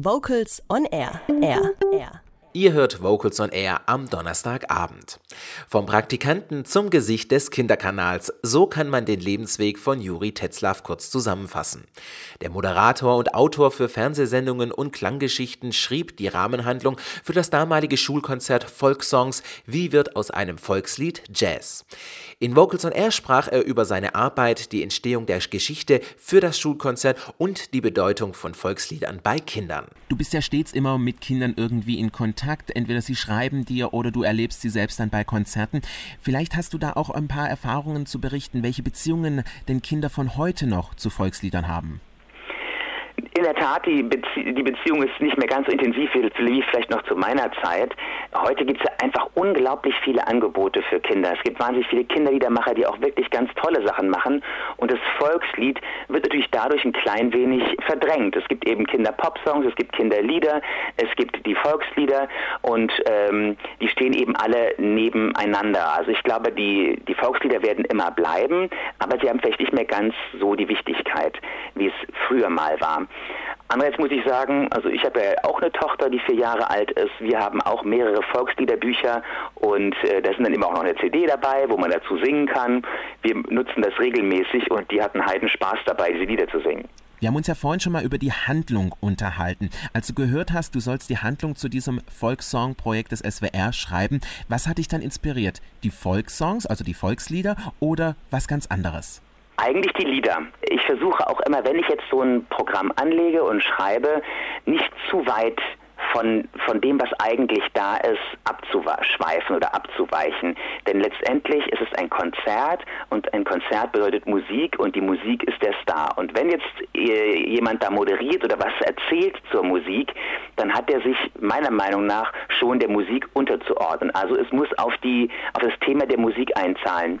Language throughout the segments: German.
Vocals on Air. Air. Air. Ihr hört Vocals on Air am Donnerstagabend. Vom Praktikanten zum Gesicht des Kinderkanals, so kann man den Lebensweg von Juri Tetzlaff kurz zusammenfassen. Der Moderator und Autor für Fernsehsendungen und Klanggeschichten schrieb die Rahmenhandlung für das damalige Schulkonzert Volkssongs Wie wird aus einem Volkslied Jazz. In Vocals on Air sprach er über seine Arbeit, die Entstehung der Geschichte für das Schulkonzert und die Bedeutung von Volksliedern bei Kindern. Du bist ja stets immer mit Kindern irgendwie in Kontakt. Entweder sie schreiben dir oder du erlebst sie selbst dann bei Konzerten. Vielleicht hast du da auch ein paar Erfahrungen zu berichten, welche Beziehungen denn Kinder von heute noch zu Volksliedern haben. In der Tat, die, Bezie die Beziehung ist nicht mehr ganz so intensiv wie, vielleicht noch zu meiner Zeit. Heute gibt es einfach unglaublich viele Angebote für Kinder. Es gibt wahnsinnig viele Kinderliedermacher, die auch wirklich ganz tolle Sachen machen. Und das Volkslied wird natürlich dadurch ein klein wenig verdrängt. Es gibt eben Kinder-Pop-Songs, es gibt Kinderlieder, es gibt die Volkslieder und ähm, die stehen eben alle nebeneinander. Also ich glaube, die, die Volkslieder werden immer bleiben, aber sie haben vielleicht nicht mehr ganz so die Wichtigkeit, wie es früher mal war. Andererseits muss ich sagen, also ich habe ja auch eine Tochter, die vier Jahre alt ist. Wir haben auch mehrere Volksliederbücher und äh, da sind dann immer auch noch eine CD dabei, wo man dazu singen kann. Wir nutzen das regelmäßig und die hatten heiden Spaß dabei, diese Lieder zu singen. Wir haben uns ja vorhin schon mal über die Handlung unterhalten. Als du gehört hast, du sollst die Handlung zu diesem Volkssong-Projekt des SWR schreiben, was hat dich dann inspiriert? Die Volkssongs, also die Volkslieder oder was ganz anderes? Eigentlich die Lieder. Ich versuche auch immer, wenn ich jetzt so ein Programm anlege und schreibe, nicht zu weit von, von dem, was eigentlich da ist, abzuschweifen oder abzuweichen. Denn letztendlich ist es ein Konzert und ein Konzert bedeutet Musik und die Musik ist der Star. Und wenn jetzt äh, jemand da moderiert oder was erzählt zur Musik, dann hat er sich meiner Meinung nach schon der Musik unterzuordnen. Also es muss auf, die, auf das Thema der Musik einzahlen.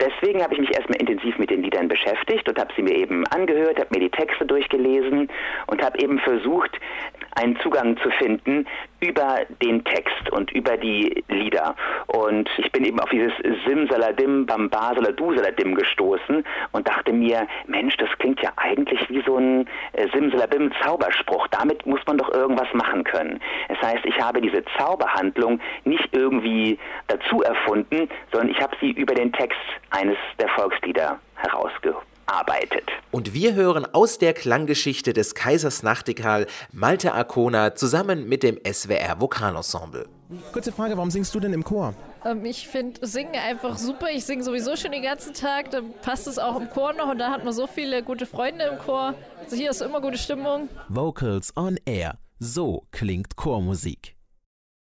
Deswegen habe ich mich erstmal intensiv mit den Liedern beschäftigt und habe sie mir eben angehört, habe mir die Texte durchgelesen und habe eben versucht, einen Zugang zu finden über den Text und über die Lieder. Und ich bin eben auf dieses Simsaladim, Bambasaladu Saladim gestoßen und dachte mir, Mensch, das klingt ja eigentlich wie so ein äh, Simsalabim Zauberspruch. Damit muss man doch irgendwas machen können. Das heißt, ich habe diese Zauberhandlung nicht irgendwie dazu erfunden, sondern ich habe sie über den Text eines der Volkslieder herausgeholt arbeitet. Und wir hören aus der Klanggeschichte des Kaisers Nachtigall Malte Arcona zusammen mit dem SWR Vokalensemble. Kurze Frage, warum singst du denn im Chor? Ähm, ich finde Singen einfach super. Ich singe sowieso schon den ganzen Tag. Dann passt es auch im Chor noch und da hat man so viele gute Freunde im Chor. Also hier ist immer gute Stimmung. Vocals on Air. So klingt Chormusik.